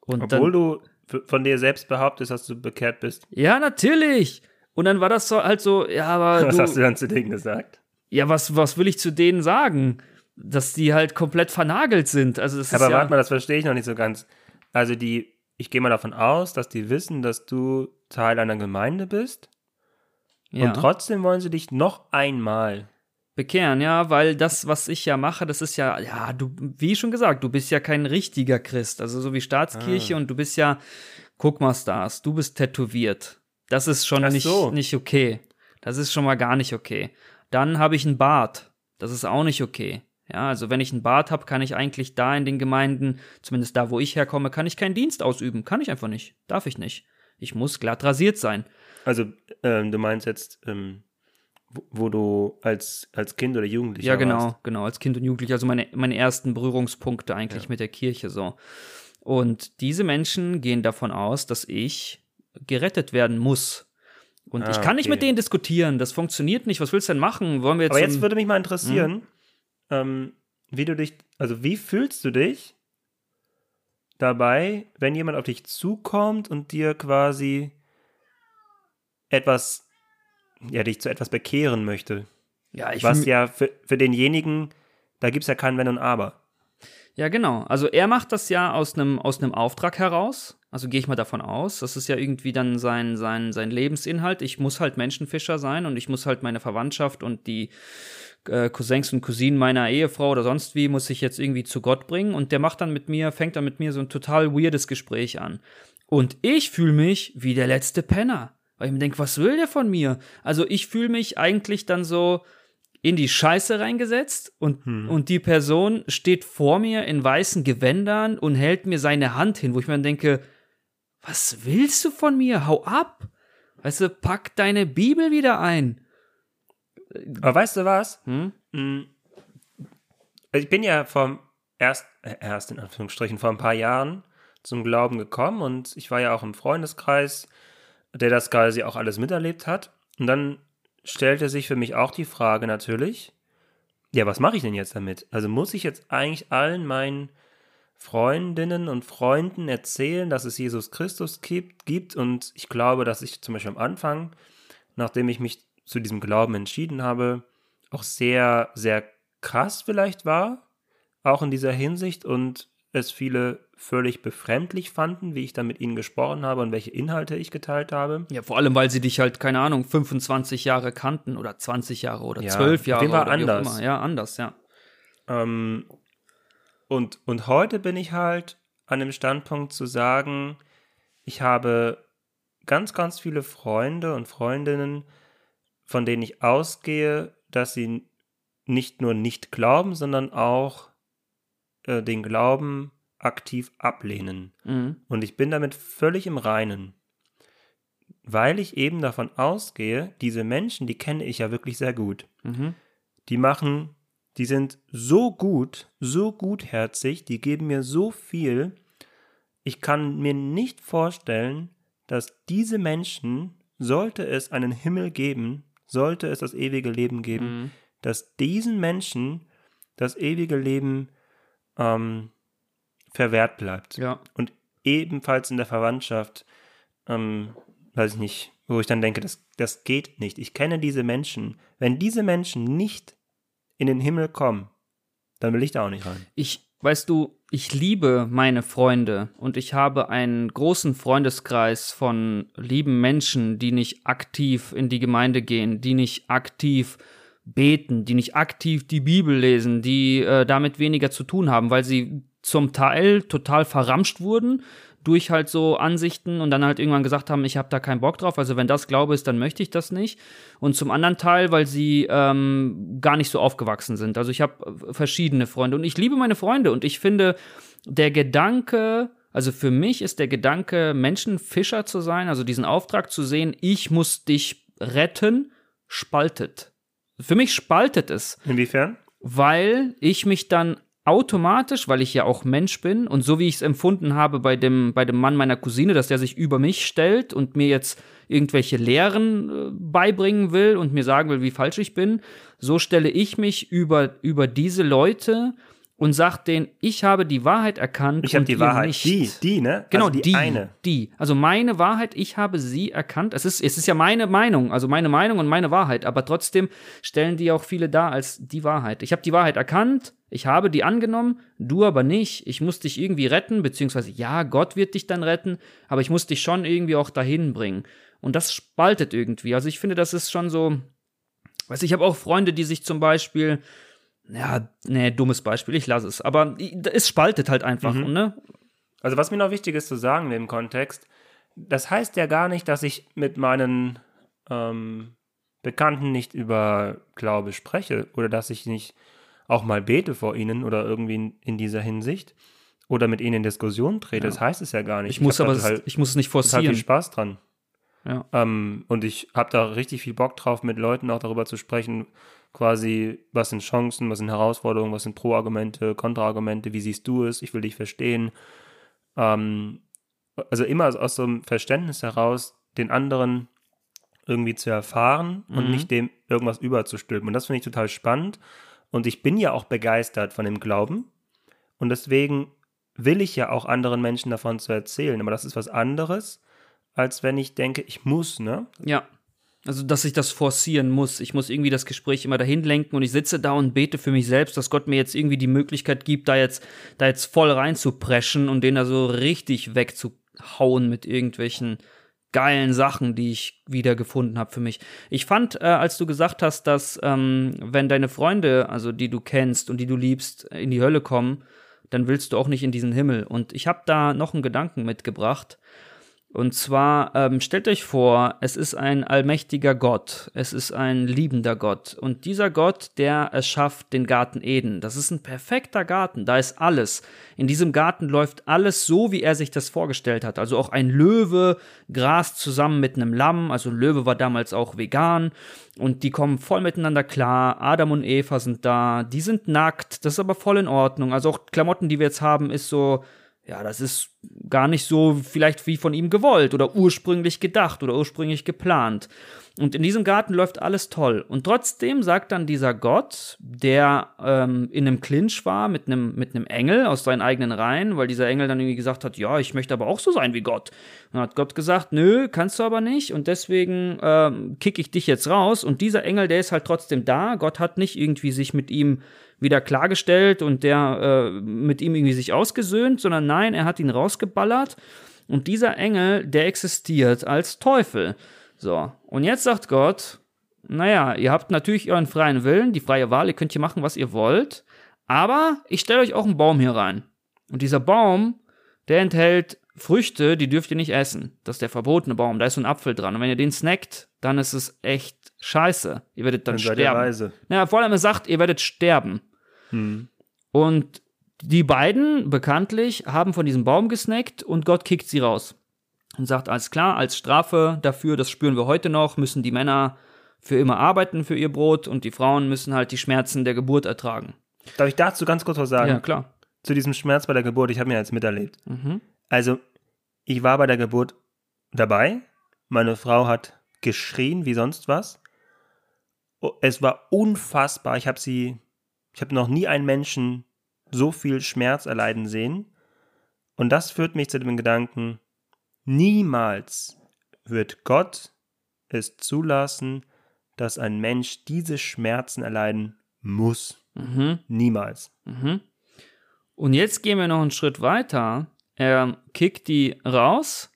Und Obwohl dann, du von dir selbst behauptest, dass du bekehrt bist. Ja, natürlich. Und dann war das so halt so, ja, aber. Was du, hast du dann zu denen gesagt? Ja, was, was will ich zu denen sagen? Dass die halt komplett vernagelt sind. Also das aber ist warte ja mal, das verstehe ich noch nicht so ganz. Also die, ich gehe mal davon aus, dass die wissen, dass du Teil einer Gemeinde bist. Ja. Und trotzdem wollen sie dich noch einmal bekehren, ja, weil das, was ich ja mache, das ist ja, ja, du, wie schon gesagt, du bist ja kein richtiger Christ, also so wie Staatskirche ah. und du bist ja, guck mal, Stars, du bist tätowiert. Das ist schon nicht, so. nicht okay. Das ist schon mal gar nicht okay. Dann habe ich einen Bart. Das ist auch nicht okay. Ja, also wenn ich einen Bart habe, kann ich eigentlich da in den Gemeinden, zumindest da, wo ich herkomme, kann ich keinen Dienst ausüben. Kann ich einfach nicht. Darf ich nicht. Ich muss glatt rasiert sein. Also ähm, du meinst jetzt, ähm, wo, wo, du als, als Kind oder Jugendlicher Ja, genau, warst. genau, als Kind und Jugendlicher. Also meine, meine ersten Berührungspunkte eigentlich ja. mit der Kirche so. Und diese Menschen gehen davon aus, dass ich gerettet werden muss. Und ah, ich kann nicht okay. mit denen diskutieren. Das funktioniert nicht. Was willst du denn machen? Wollen wir jetzt Aber jetzt würde mich mal interessieren, hm? ähm, wie du dich, also wie fühlst du dich dabei, wenn jemand auf dich zukommt und dir quasi etwas, ja, dich zu etwas bekehren möchte? Ja, ich Was ja für, für denjenigen, da gibt es ja kein Wenn und Aber. Ja, genau. Also er macht das ja aus einem aus Auftrag heraus. Also gehe ich mal davon aus. Das ist ja irgendwie dann sein, sein, sein Lebensinhalt. Ich muss halt Menschenfischer sein und ich muss halt meine Verwandtschaft und die äh, Cousins und Cousinen meiner Ehefrau oder sonst wie muss ich jetzt irgendwie zu Gott bringen. Und der macht dann mit mir, fängt dann mit mir so ein total weirdes Gespräch an. Und ich fühle mich wie der letzte Penner. Weil ich mir denke, was will der von mir? Also ich fühle mich eigentlich dann so in die Scheiße reingesetzt und, hm. und die Person steht vor mir in weißen Gewändern und hält mir seine Hand hin, wo ich mir dann denke, was willst du von mir? Hau ab! Weißt du, pack deine Bibel wieder ein. Aber weißt du was? Hm? hm. Ich bin ja vom erst, äh, erst in Anführungsstrichen vor ein paar Jahren zum Glauben gekommen und ich war ja auch im Freundeskreis, der das quasi auch alles miterlebt hat. Und dann stellte sich für mich auch die Frage natürlich, ja, was mache ich denn jetzt damit? Also muss ich jetzt eigentlich allen meinen Freundinnen und Freunden erzählen, dass es Jesus Christus gibt, gibt und ich glaube, dass ich zum Beispiel am Anfang, nachdem ich mich zu diesem Glauben entschieden habe, auch sehr, sehr krass vielleicht war, auch in dieser Hinsicht und es viele völlig befremdlich fanden, wie ich dann mit ihnen gesprochen habe und welche Inhalte ich geteilt habe. Ja, vor allem, weil sie dich halt, keine Ahnung, 25 Jahre kannten oder 20 Jahre oder ja, 12 Jahre. Dem war oder anders. Ja, anders, ja. Ähm, und, und heute bin ich halt an dem Standpunkt zu sagen, ich habe ganz, ganz viele Freunde und Freundinnen, von denen ich ausgehe, dass sie nicht nur nicht glauben, sondern auch äh, den Glauben aktiv ablehnen. Mhm. Und ich bin damit völlig im Reinen. Weil ich eben davon ausgehe, diese Menschen, die kenne ich ja wirklich sehr gut. Mhm. Die machen die sind so gut, so gutherzig, die geben mir so viel. Ich kann mir nicht vorstellen, dass diese Menschen, sollte es einen Himmel geben, sollte es das ewige Leben geben, mhm. dass diesen Menschen das ewige Leben ähm, verwehrt bleibt. Ja. Und ebenfalls in der Verwandtschaft, ähm, weiß ich nicht, wo ich dann denke, das, das geht nicht. Ich kenne diese Menschen. Wenn diese Menschen nicht in den Himmel kommen, dann will ich da auch nicht rein. Ich, weißt du, ich liebe meine Freunde und ich habe einen großen Freundeskreis von lieben Menschen, die nicht aktiv in die Gemeinde gehen, die nicht aktiv beten, die nicht aktiv die Bibel lesen, die äh, damit weniger zu tun haben, weil sie zum Teil total verramscht wurden durch halt so Ansichten und dann halt irgendwann gesagt haben, ich habe da keinen Bock drauf. Also wenn das Glaube ist, dann möchte ich das nicht. Und zum anderen Teil, weil sie ähm, gar nicht so aufgewachsen sind. Also ich habe verschiedene Freunde und ich liebe meine Freunde und ich finde, der Gedanke, also für mich ist der Gedanke, Menschenfischer zu sein, also diesen Auftrag zu sehen, ich muss dich retten, spaltet. Für mich spaltet es. Inwiefern? Weil ich mich dann automatisch, weil ich ja auch Mensch bin und so wie ich es empfunden habe bei dem, bei dem Mann meiner Cousine, dass der sich über mich stellt und mir jetzt irgendwelche Lehren äh, beibringen will und mir sagen will, wie falsch ich bin, so stelle ich mich über, über diese Leute und sagt denen, ich habe die Wahrheit erkannt. Ich habe die Wahrheit. Nicht. Die, die, ne? Genau, also die, die eine. Die. Also meine Wahrheit, ich habe sie erkannt. Es ist, es ist ja meine Meinung, also meine Meinung und meine Wahrheit, aber trotzdem stellen die auch viele dar als die Wahrheit. Ich habe die Wahrheit erkannt, ich habe die angenommen, du aber nicht. Ich muss dich irgendwie retten, beziehungsweise ja, Gott wird dich dann retten, aber ich muss dich schon irgendwie auch dahin bringen. Und das spaltet irgendwie. Also ich finde, das ist schon so. Weiß ich habe auch Freunde, die sich zum Beispiel ja, nee, dummes Beispiel, ich lasse es. Aber es spaltet halt einfach, mhm. ne? Also, was mir noch wichtig ist zu sagen in dem Kontext, das heißt ja gar nicht, dass ich mit meinen ähm, Bekannten nicht über Glaube spreche oder dass ich nicht auch mal bete vor ihnen oder irgendwie in, in dieser Hinsicht oder mit ihnen in Diskussion trete. Ja. Das heißt es ja gar nicht. Ich, muss aber halt, ich muss es nicht forcieren. Ich habe viel Spaß dran. Ja. Ähm, und ich habe da richtig viel Bock drauf, mit Leuten auch darüber zu sprechen, quasi, was sind Chancen, was sind Herausforderungen, was sind Pro-Argumente, Kontraargumente, wie siehst du es, ich will dich verstehen. Ähm, also immer aus so einem Verständnis heraus, den anderen irgendwie zu erfahren und mhm. nicht dem irgendwas überzustülpen. Und das finde ich total spannend. Und ich bin ja auch begeistert von dem Glauben. Und deswegen will ich ja auch anderen Menschen davon zu erzählen. Aber das ist was anderes, als wenn ich denke, ich muss, ne? Ja. Also, dass ich das forcieren muss. Ich muss irgendwie das Gespräch immer dahin lenken und ich sitze da und bete für mich selbst, dass Gott mir jetzt irgendwie die Möglichkeit gibt, da jetzt, da jetzt voll reinzupreschen und den da so richtig wegzuhauen mit irgendwelchen geilen Sachen, die ich wiedergefunden habe für mich. Ich fand, äh, als du gesagt hast, dass ähm, wenn deine Freunde, also die du kennst und die du liebst, in die Hölle kommen, dann willst du auch nicht in diesen Himmel. Und ich habe da noch einen Gedanken mitgebracht. Und zwar ähm, stellt euch vor, es ist ein allmächtiger Gott, es ist ein liebender Gott. Und dieser Gott, der erschafft den Garten Eden. Das ist ein perfekter Garten, da ist alles. In diesem Garten läuft alles so, wie er sich das vorgestellt hat. Also auch ein Löwe grast zusammen mit einem Lamm. Also Löwe war damals auch vegan. Und die kommen voll miteinander klar. Adam und Eva sind da. Die sind nackt. Das ist aber voll in Ordnung. Also auch Klamotten, die wir jetzt haben, ist so, ja, das ist gar nicht so vielleicht wie von ihm gewollt oder ursprünglich gedacht oder ursprünglich geplant. Und in diesem Garten läuft alles toll. Und trotzdem sagt dann dieser Gott, der ähm, in einem Clinch war mit einem, mit einem Engel aus seinen eigenen Reihen, weil dieser Engel dann irgendwie gesagt hat, ja, ich möchte aber auch so sein wie Gott. Und dann hat Gott gesagt, nö, kannst du aber nicht. Und deswegen ähm, kick ich dich jetzt raus. Und dieser Engel, der ist halt trotzdem da. Gott hat nicht irgendwie sich mit ihm wieder klargestellt und der äh, mit ihm irgendwie sich ausgesöhnt, sondern nein, er hat ihn rausgeballert. Und dieser Engel, der existiert als Teufel. So, und jetzt sagt Gott, naja, ihr habt natürlich euren freien Willen, die freie Wahl, ihr könnt hier machen, was ihr wollt, aber ich stelle euch auch einen Baum hier rein. Und dieser Baum, der enthält Früchte, die dürft ihr nicht essen. Das ist der verbotene Baum, da ist so ein Apfel dran. Und wenn ihr den snackt, dann ist es echt scheiße. Ihr werdet dann, dann sterben. Naja, vor allem er sagt, ihr werdet sterben. Hm. Und die beiden, bekanntlich, haben von diesem Baum gesnackt und Gott kickt sie raus und sagt, alles klar, als Strafe dafür, das spüren wir heute noch, müssen die Männer für immer arbeiten für ihr Brot und die Frauen müssen halt die Schmerzen der Geburt ertragen. Darf ich dazu ganz kurz was sagen? Ja, klar. Zu diesem Schmerz bei der Geburt, ich habe mir jetzt miterlebt. Mhm. Also, ich war bei der Geburt dabei. Meine Frau hat geschrien wie sonst was. Oh, es war unfassbar. Ich habe sie, ich habe noch nie einen Menschen so viel Schmerz erleiden sehen. Und das führt mich zu dem Gedanken, Niemals wird Gott es zulassen, dass ein Mensch diese Schmerzen erleiden muss. Mhm. Niemals. Mhm. Und jetzt gehen wir noch einen Schritt weiter. Er kickt die raus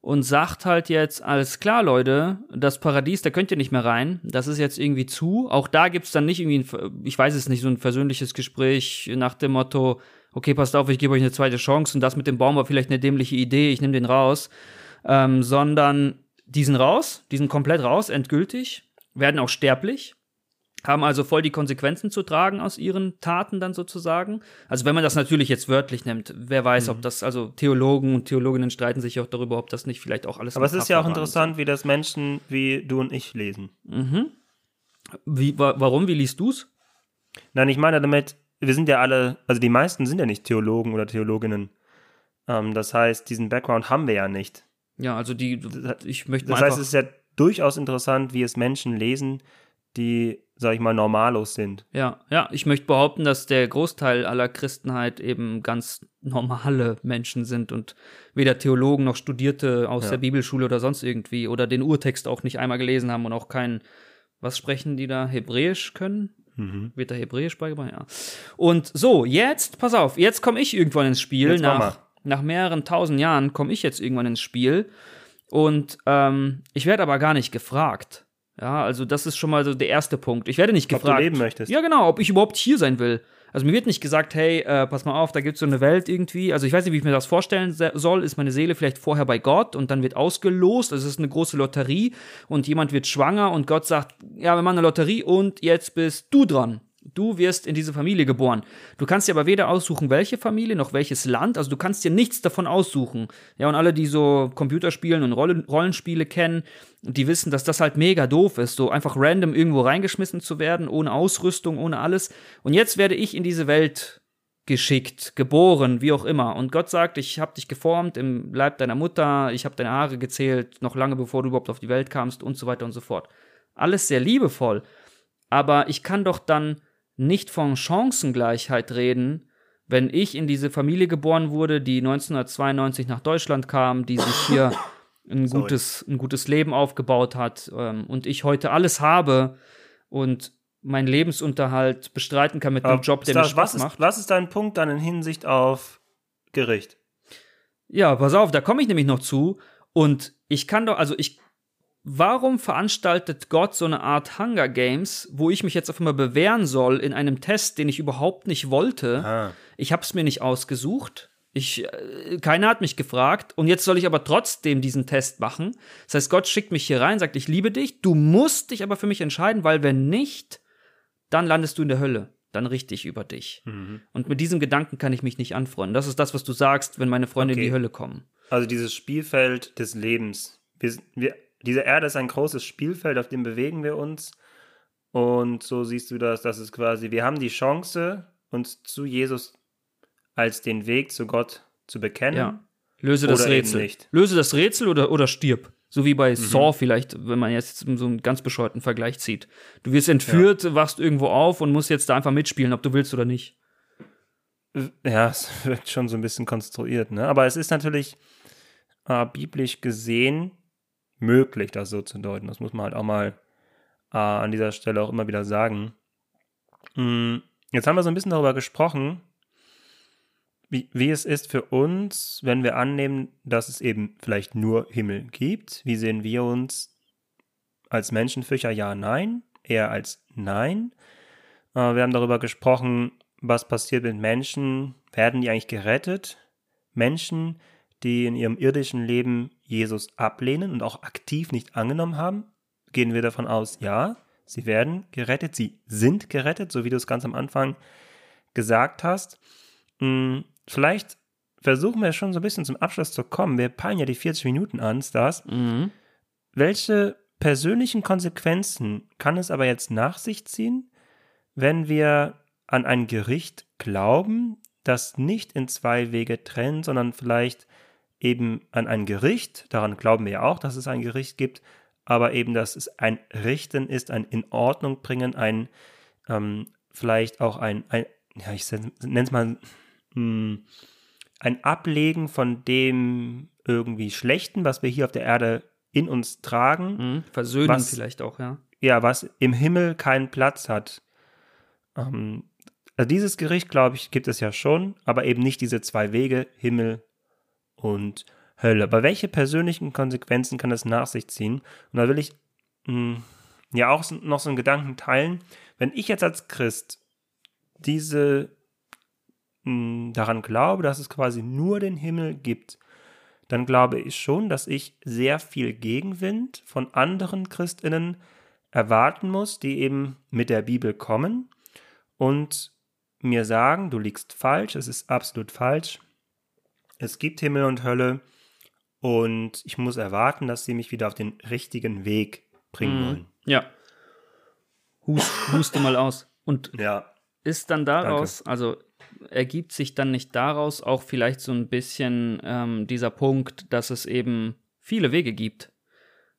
und sagt halt jetzt, alles klar, Leute, das Paradies, da könnt ihr nicht mehr rein. Das ist jetzt irgendwie zu. Auch da gibt es dann nicht irgendwie, ein, ich weiß es nicht, so ein versöhnliches Gespräch nach dem Motto, okay, passt auf, ich gebe euch eine zweite Chance und das mit dem Baum war vielleicht eine dämliche Idee, ich nehme den raus, ähm, sondern diesen raus, diesen komplett raus, endgültig, werden auch sterblich, haben also voll die Konsequenzen zu tragen aus ihren Taten dann sozusagen. Also wenn man das natürlich jetzt wörtlich nimmt, wer weiß, mhm. ob das, also Theologen und Theologinnen streiten sich auch darüber, ob das nicht vielleicht auch alles. Aber es ist ja auch interessant, wie das Menschen wie du und ich lesen. Mhm. Wie, wa warum? Wie liest du's? Nein, ich meine damit, wir sind ja alle, also die meisten sind ja nicht Theologen oder Theologinnen. Ähm, das heißt, diesen Background haben wir ja nicht. Ja, also die, ich möchte Das heißt, es ist ja durchaus interessant, wie es Menschen lesen, die, sag ich mal, normalos sind. Ja, ja, ich möchte behaupten, dass der Großteil aller Christenheit eben ganz normale Menschen sind und weder Theologen noch Studierte aus ja. der Bibelschule oder sonst irgendwie oder den Urtext auch nicht einmal gelesen haben und auch kein, was sprechen die da, Hebräisch können? Mhm. Wird da Hebräisch beigebracht? Ja. Und so, jetzt, pass auf, jetzt komme ich irgendwann ins Spiel. Jetzt nach, nach mehreren tausend Jahren komme ich jetzt irgendwann ins Spiel. Und ähm, ich werde aber gar nicht gefragt. Ja, also das ist schon mal so der erste Punkt. Ich werde nicht ob gefragt. Ob du leben möchtest. Ja, genau, ob ich überhaupt hier sein will. Also mir wird nicht gesagt, hey, äh, pass mal auf, da gibt es so eine Welt irgendwie. Also ich weiß nicht, wie ich mir das vorstellen soll. Ist meine Seele vielleicht vorher bei Gott und dann wird ausgelost. Also es ist eine große Lotterie und jemand wird schwanger und Gott sagt, ja, wir machen eine Lotterie und jetzt bist du dran. Du wirst in diese Familie geboren. Du kannst dir aber weder aussuchen, welche Familie noch welches Land. Also du kannst dir nichts davon aussuchen. Ja, und alle, die so Computerspielen und Rollen Rollenspiele kennen, die wissen, dass das halt mega doof ist, so einfach random irgendwo reingeschmissen zu werden, ohne Ausrüstung, ohne alles. Und jetzt werde ich in diese Welt geschickt, geboren, wie auch immer. Und Gott sagt, ich habe dich geformt im Leib deiner Mutter, ich habe deine Haare gezählt, noch lange bevor du überhaupt auf die Welt kamst und so weiter und so fort. Alles sehr liebevoll. Aber ich kann doch dann nicht von Chancengleichheit reden, wenn ich in diese Familie geboren wurde, die 1992 nach Deutschland kam, die sich hier ein gutes, ein gutes Leben aufgebaut hat ähm, und ich heute alles habe und meinen Lebensunterhalt bestreiten kann mit einem Job, der mir Spaß was macht. Ist, was ist dein Punkt dann in Hinsicht auf Gericht? Ja, pass auf, da komme ich nämlich noch zu. Und ich kann doch, also ich warum veranstaltet Gott so eine Art Hunger Games, wo ich mich jetzt auf einmal bewähren soll in einem Test, den ich überhaupt nicht wollte? Ah. Ich habe es mir nicht ausgesucht. Ich, äh, keiner hat mich gefragt und jetzt soll ich aber trotzdem diesen Test machen. Das heißt, Gott schickt mich hier rein, sagt, ich liebe dich, du musst dich aber für mich entscheiden, weil wenn nicht, dann landest du in der Hölle. Dann richtig über dich. Mhm. Und mit diesem Gedanken kann ich mich nicht anfreunden. Das ist das, was du sagst, wenn meine Freunde okay. in die Hölle kommen. Also dieses Spielfeld des Lebens. Wir, wir, diese Erde ist ein großes Spielfeld, auf dem bewegen wir uns. Und so siehst du das, das ist quasi, wir haben die Chance, uns zu Jesus als den Weg zu Gott zu bekennen. Ja. Löse das Rätsel. nicht. Löse das Rätsel oder, oder stirb. So wie bei Mhm. Saw vielleicht, wenn man jetzt so einen ganz bescheuerten Vergleich zieht. Du wirst entführt, wachst irgendwo auf und musst jetzt da einfach mitspielen, ob du willst oder nicht. Ja, es wirkt schon so ein bisschen konstruiert, ne? Aber es ist natürlich äh, biblisch gesehen möglich, das so zu deuten. Das muss man halt auch mal äh, an dieser Stelle auch immer wieder sagen. Mm, Jetzt haben wir so ein bisschen darüber gesprochen, wie, wie es ist für uns, wenn wir annehmen, dass es eben vielleicht nur Himmel gibt. Wie sehen wir uns als Menschenfischer? Ja, nein. Eher als nein. Äh, wir haben darüber gesprochen, was passiert mit Menschen. Werden die eigentlich gerettet? Menschen, die in ihrem irdischen Leben Jesus ablehnen und auch aktiv nicht angenommen haben, gehen wir davon aus, ja, sie werden gerettet, sie sind gerettet, so wie du es ganz am Anfang gesagt hast. Hm, Vielleicht versuchen wir schon so ein bisschen zum Abschluss zu kommen. Wir peilen ja die 40 Minuten an, Stars. Mhm. Welche persönlichen Konsequenzen kann es aber jetzt nach sich ziehen, wenn wir an ein Gericht glauben, das nicht in zwei Wege trennt, sondern vielleicht eben an ein Gericht, daran glauben wir ja auch, dass es ein Gericht gibt, aber eben, dass es ein Richten ist, ein in Ordnung bringen, ein ähm, vielleicht auch ein, ein ja, ich nenne es mal mh, ein Ablegen von dem irgendwie Schlechten, was wir hier auf der Erde in uns tragen, Mhm. Versöhnen Was- vielleicht auch, ja. ja, was im Himmel keinen Platz hat. Ähm, also dieses Gericht, glaube ich, gibt es ja schon, aber eben nicht diese zwei Wege, Himmel und Hölle. Aber welche persönlichen Konsequenzen kann es nach sich ziehen? Und da will ich mh, ja auch noch so einen Gedanken teilen. Wenn ich jetzt als Christ diese mh, daran glaube, dass es quasi nur den Himmel gibt, dann glaube ich schon, dass ich sehr viel Gegenwind von anderen Christinnen erwarten muss, die eben mit der Bibel kommen und mir sagen, du liegst falsch, es ist absolut falsch. Es gibt Himmel und Hölle und ich muss erwarten, dass sie mich wieder auf den richtigen Weg bringen Mhm. wollen. Ja. Hust, huste mal aus. Und Ja, ist dann daraus, also ergibt sich dann nicht daraus auch vielleicht so ein bisschen ähm, dieser Punkt, dass es eben viele Wege gibt.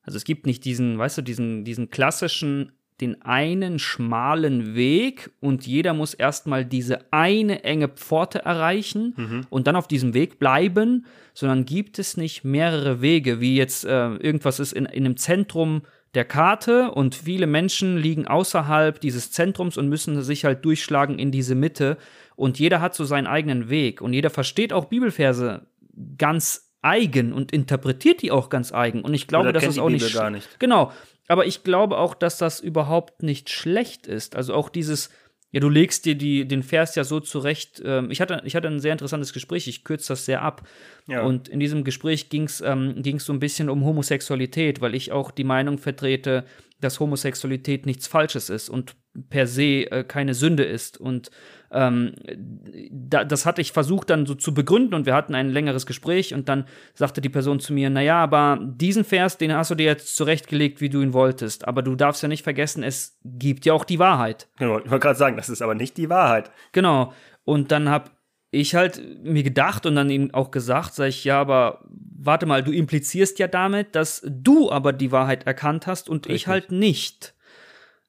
Also es gibt nicht diesen, weißt du, diesen, diesen klassischen, den einen schmalen Weg und jeder muss erstmal diese eine enge Pforte erreichen und dann auf diesem Weg bleiben, sondern gibt es nicht mehrere Wege, wie jetzt äh, irgendwas ist in, in einem Zentrum der Karte und viele Menschen liegen außerhalb dieses Zentrums und müssen sich halt durchschlagen in diese Mitte und jeder hat so seinen eigenen Weg und jeder versteht auch Bibelverse ganz eigen und interpretiert die auch ganz eigen und ich glaube, das ist auch nicht Bibel gar sch- nicht. Genau, aber ich glaube auch, dass das überhaupt nicht schlecht ist. Also auch dieses, ja, du legst dir die, den Vers ja so zurecht. Ähm, ich, hatte, ich hatte ein sehr interessantes Gespräch, ich kürze das sehr ab. Ja. Und in diesem Gespräch ging es ähm, ging's so ein bisschen um Homosexualität, weil ich auch die Meinung vertrete, dass Homosexualität nichts Falsches ist und per se äh, keine Sünde ist. Und ähm, da, das hatte ich versucht dann so zu begründen und wir hatten ein längeres Gespräch und dann sagte die Person zu mir, naja, aber diesen Vers, den hast du dir jetzt zurechtgelegt, wie du ihn wolltest. Aber du darfst ja nicht vergessen, es gibt ja auch die Wahrheit. Genau, ich wollte gerade sagen, das ist aber nicht die Wahrheit. Genau. Und dann hab ich halt mir gedacht und dann ihm auch gesagt, sag ich, ja, aber warte mal, du implizierst ja damit, dass du aber die Wahrheit erkannt hast und ich Richtig. halt nicht.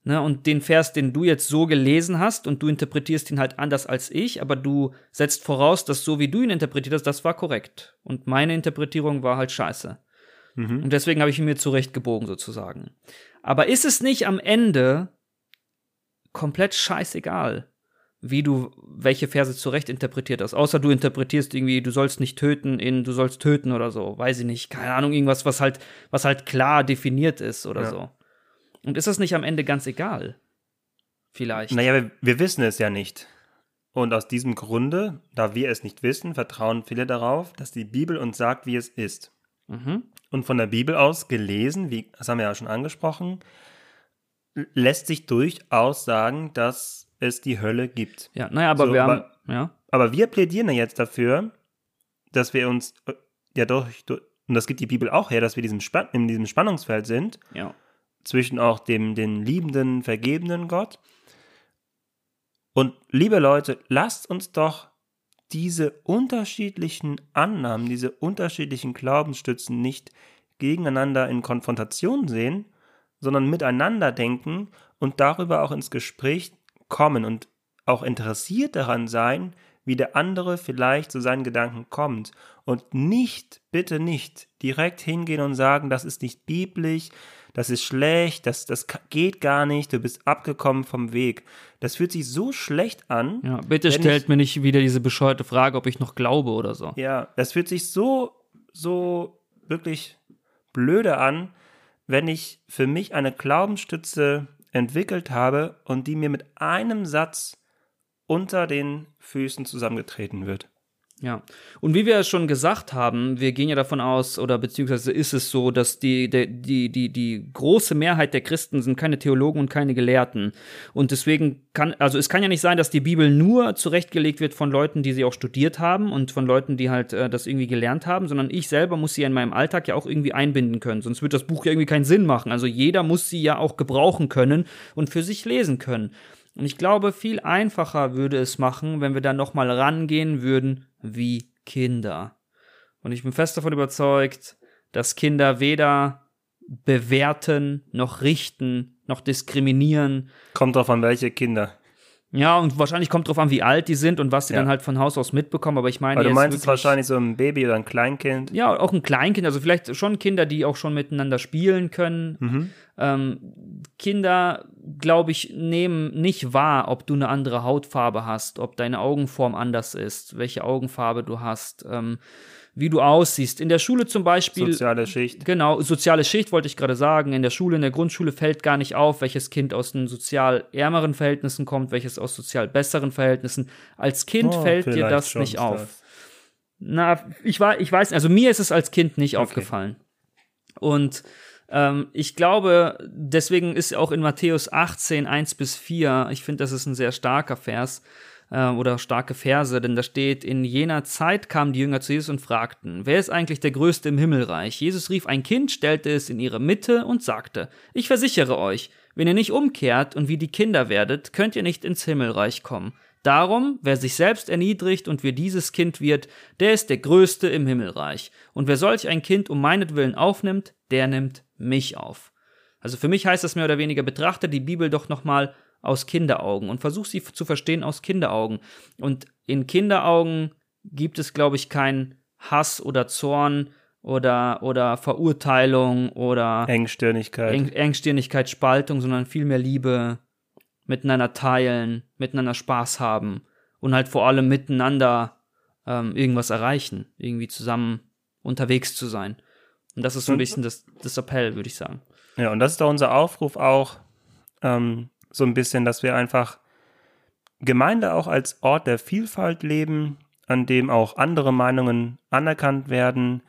Ne, und den Vers, den du jetzt so gelesen hast und du interpretierst ihn halt anders als ich, aber du setzt voraus, dass so wie du ihn interpretiert hast, das war korrekt. Und meine Interpretierung war halt scheiße. Und deswegen habe ich ihn mir zurechtgebogen sozusagen. Aber ist es nicht am Ende komplett scheißegal, wie du welche Verse zurecht interpretiert hast. Außer du interpretierst irgendwie, du sollst nicht töten in du sollst töten oder so. Weiß ich nicht. Keine Ahnung, irgendwas, was halt, was halt klar definiert ist oder Ja. so. Und ist das nicht am Ende ganz egal? Vielleicht. Naja, wir, wir wissen es ja nicht. Und aus diesem Grunde, da wir es nicht wissen, vertrauen viele darauf, dass die Bibel uns sagt, wie es ist. Mhm. Und von der Bibel aus gelesen, wie das haben wir ja schon angesprochen, lässt sich durchaus sagen, dass es die Hölle gibt. Ja, naja, aber So, wir haben, aber- ja. Aber wir plädieren ja jetzt dafür, dass wir uns äh, ja durch, durch und das gibt die Bibel auch her, dass wir diesem Spann, in diesem Spannungsfeld sind, Ja. Zwischen auch dem den liebenden, vergebenen Gott. Und liebe Leute, lasst uns doch diese unterschiedlichen Annahmen, diese unterschiedlichen Glaubensstützen nicht gegeneinander in Konfrontation sehen, sondern miteinander denken und darüber auch ins Gespräch kommen und auch interessiert daran sein, wie der andere vielleicht zu seinen Gedanken kommt und nicht, bitte nicht, direkt hingehen und sagen, das ist nicht biblisch, das ist schlecht, das, das geht gar nicht, du bist abgekommen vom Weg. Das fühlt sich so schlecht an. Ja, bitte stellt ich, mir nicht wieder diese bescheuerte Frage, ob ich noch glaube oder so. Ja, das fühlt sich so, so wirklich blöde an, wenn ich für mich eine Glaubensstütze entwickelt habe und die mir mit einem Satz unter den Füßen zusammengetreten wird. Ja, und wie wir schon gesagt haben, wir gehen ja davon aus, oder beziehungsweise ist es so, dass die, die, die, die, große Mehrheit der Christen sind keine Theologen und keine Gelehrten. Und deswegen kann, also es kann ja nicht sein, dass die Bibel nur zurechtgelegt wird von Leuten, die sie auch studiert haben und von Leuten, die halt äh, das irgendwie gelernt haben, sondern ich selber muss sie in meinem Alltag ja auch irgendwie einbinden können. Sonst wird das Buch ja irgendwie keinen Sinn machen. Also jeder muss sie ja auch gebrauchen können und für sich lesen können. Und ich glaube, viel einfacher würde es machen, wenn wir da nochmal rangehen würden wie Kinder. Und ich bin fest davon überzeugt, dass Kinder weder bewerten, noch richten, noch diskriminieren. Kommt drauf an, welche Kinder. Ja, und wahrscheinlich kommt drauf an, wie alt die sind und was sie ja. dann halt von Haus aus mitbekommen. Aber ich meine, Weil du meinst wirklich, wahrscheinlich so ein Baby oder ein Kleinkind. Ja, auch ein Kleinkind. Also vielleicht schon Kinder, die auch schon miteinander spielen können. Mhm. Ähm, Kinder, glaube ich, nehmen nicht wahr, ob du eine andere Hautfarbe hast, ob deine Augenform anders ist, welche Augenfarbe du hast. Ähm, wie du aussiehst. In der Schule zum Beispiel. Soziale Schicht. Genau, soziale Schicht wollte ich gerade sagen. In der Schule, in der Grundschule fällt gar nicht auf, welches Kind aus den sozial ärmeren Verhältnissen kommt, welches aus sozial besseren Verhältnissen. Als Kind oh, fällt dir das nicht auf. Das. Na, ich, war, ich weiß, also mir ist es als Kind nicht okay. aufgefallen. Und ähm, ich glaube, deswegen ist auch in Matthäus 18, 1 bis 4, ich finde, das ist ein sehr starker Vers, äh, oder starke Verse, denn da steht, in jener Zeit kamen die Jünger zu Jesus und fragten, wer ist eigentlich der Größte im Himmelreich? Jesus rief ein Kind, stellte es in ihre Mitte und sagte, ich versichere euch, wenn ihr nicht umkehrt und wie die Kinder werdet, könnt ihr nicht ins Himmelreich kommen. Darum, wer sich selbst erniedrigt und wie dieses Kind wird, der ist der Größte im Himmelreich. Und wer solch ein Kind um meinetwillen aufnimmt, der nimmt mich auf. Also für mich heißt das mehr oder weniger, betrachte die Bibel doch nochmal aus Kinderaugen und versuch sie zu verstehen aus Kinderaugen. Und in Kinderaugen gibt es, glaube ich, keinen Hass oder Zorn oder, oder Verurteilung oder Engstirnigkeit. Eng, Engstirnigkeit, Spaltung, sondern vielmehr Liebe, miteinander teilen, miteinander Spaß haben und halt vor allem miteinander ähm, irgendwas erreichen, irgendwie zusammen unterwegs zu sein. Und das ist so ein bisschen das, das Appell, würde ich sagen. Ja, und das ist da unser Aufruf auch, ähm, so ein bisschen, dass wir einfach Gemeinde auch als Ort der Vielfalt leben, an dem auch andere Meinungen anerkannt werden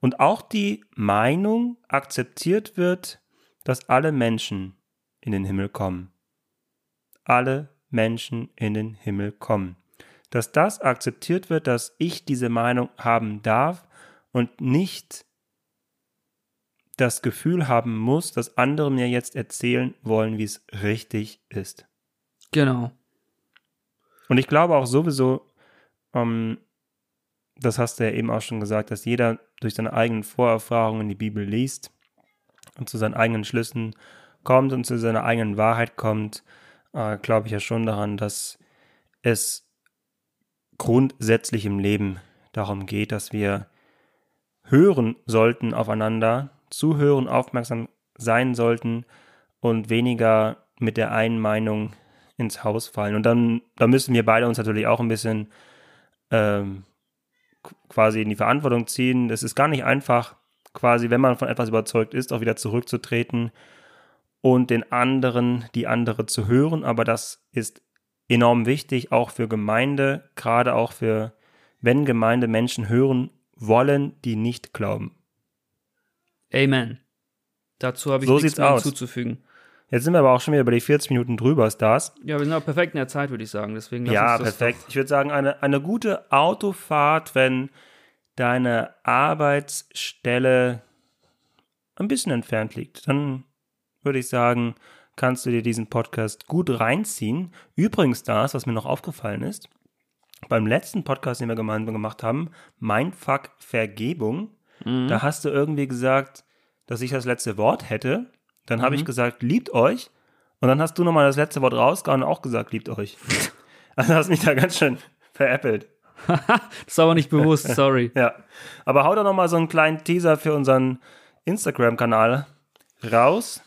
und auch die Meinung akzeptiert wird, dass alle Menschen in den Himmel kommen. Alle Menschen in den Himmel kommen. Dass das akzeptiert wird, dass ich diese Meinung haben darf und nicht das Gefühl haben muss, dass andere mir jetzt erzählen wollen, wie es richtig ist. Genau. Und ich glaube auch sowieso, ähm, das hast du ja eben auch schon gesagt, dass jeder durch seine eigenen Vorerfahrungen die Bibel liest und zu seinen eigenen Schlüssen kommt und zu seiner eigenen Wahrheit kommt, äh, glaube ich ja schon daran, dass es grundsätzlich im Leben darum geht, dass wir hören sollten aufeinander zuhören, aufmerksam sein sollten und weniger mit der einen Meinung ins Haus fallen. Und dann, da müssen wir beide uns natürlich auch ein bisschen ähm, quasi in die Verantwortung ziehen. Es ist gar nicht einfach, quasi, wenn man von etwas überzeugt ist, auch wieder zurückzutreten und den anderen, die andere zu hören. Aber das ist enorm wichtig, auch für Gemeinde, gerade auch für, wenn Gemeinde Menschen hören wollen, die nicht glauben. Amen. Dazu habe ich so nichts mehr aus. hinzuzufügen. Jetzt sind wir aber auch schon wieder über die 40 Minuten drüber, Stars. Ja, wir sind auch perfekt in der Zeit, würde ich sagen. Deswegen ja, perfekt. Ich würde sagen, eine, eine gute Autofahrt, wenn deine Arbeitsstelle ein bisschen entfernt liegt, dann würde ich sagen, kannst du dir diesen Podcast gut reinziehen. Übrigens, das, was mir noch aufgefallen ist, beim letzten Podcast, den wir gemeinsam gemacht haben, Mindfuck Vergebung, da hast du irgendwie gesagt, dass ich das letzte Wort hätte. Dann habe ich gesagt, liebt euch. Und dann hast du nochmal das letzte Wort rausgehauen und auch gesagt, liebt euch. Also hast mich da ganz schön veräppelt. das ist aber nicht bewusst, sorry. Ja. Aber hau doch nochmal so einen kleinen Teaser für unseren Instagram-Kanal raus.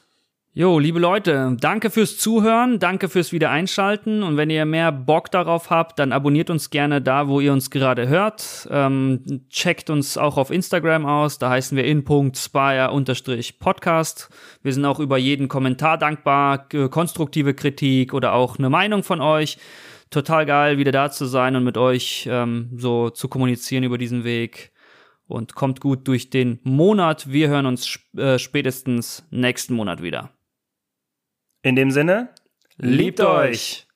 Jo, liebe Leute, danke fürs Zuhören, danke fürs Wiedereinschalten und wenn ihr mehr Bock darauf habt, dann abonniert uns gerne da, wo ihr uns gerade hört. Ähm, checkt uns auch auf Instagram aus, da heißen wir in.spire-podcast. Wir sind auch über jeden Kommentar dankbar, konstruktive Kritik oder auch eine Meinung von euch. Total geil, wieder da zu sein und mit euch ähm, so zu kommunizieren über diesen Weg. Und kommt gut durch den Monat. Wir hören uns äh, spätestens nächsten Monat wieder. In dem Sinne, liebt euch!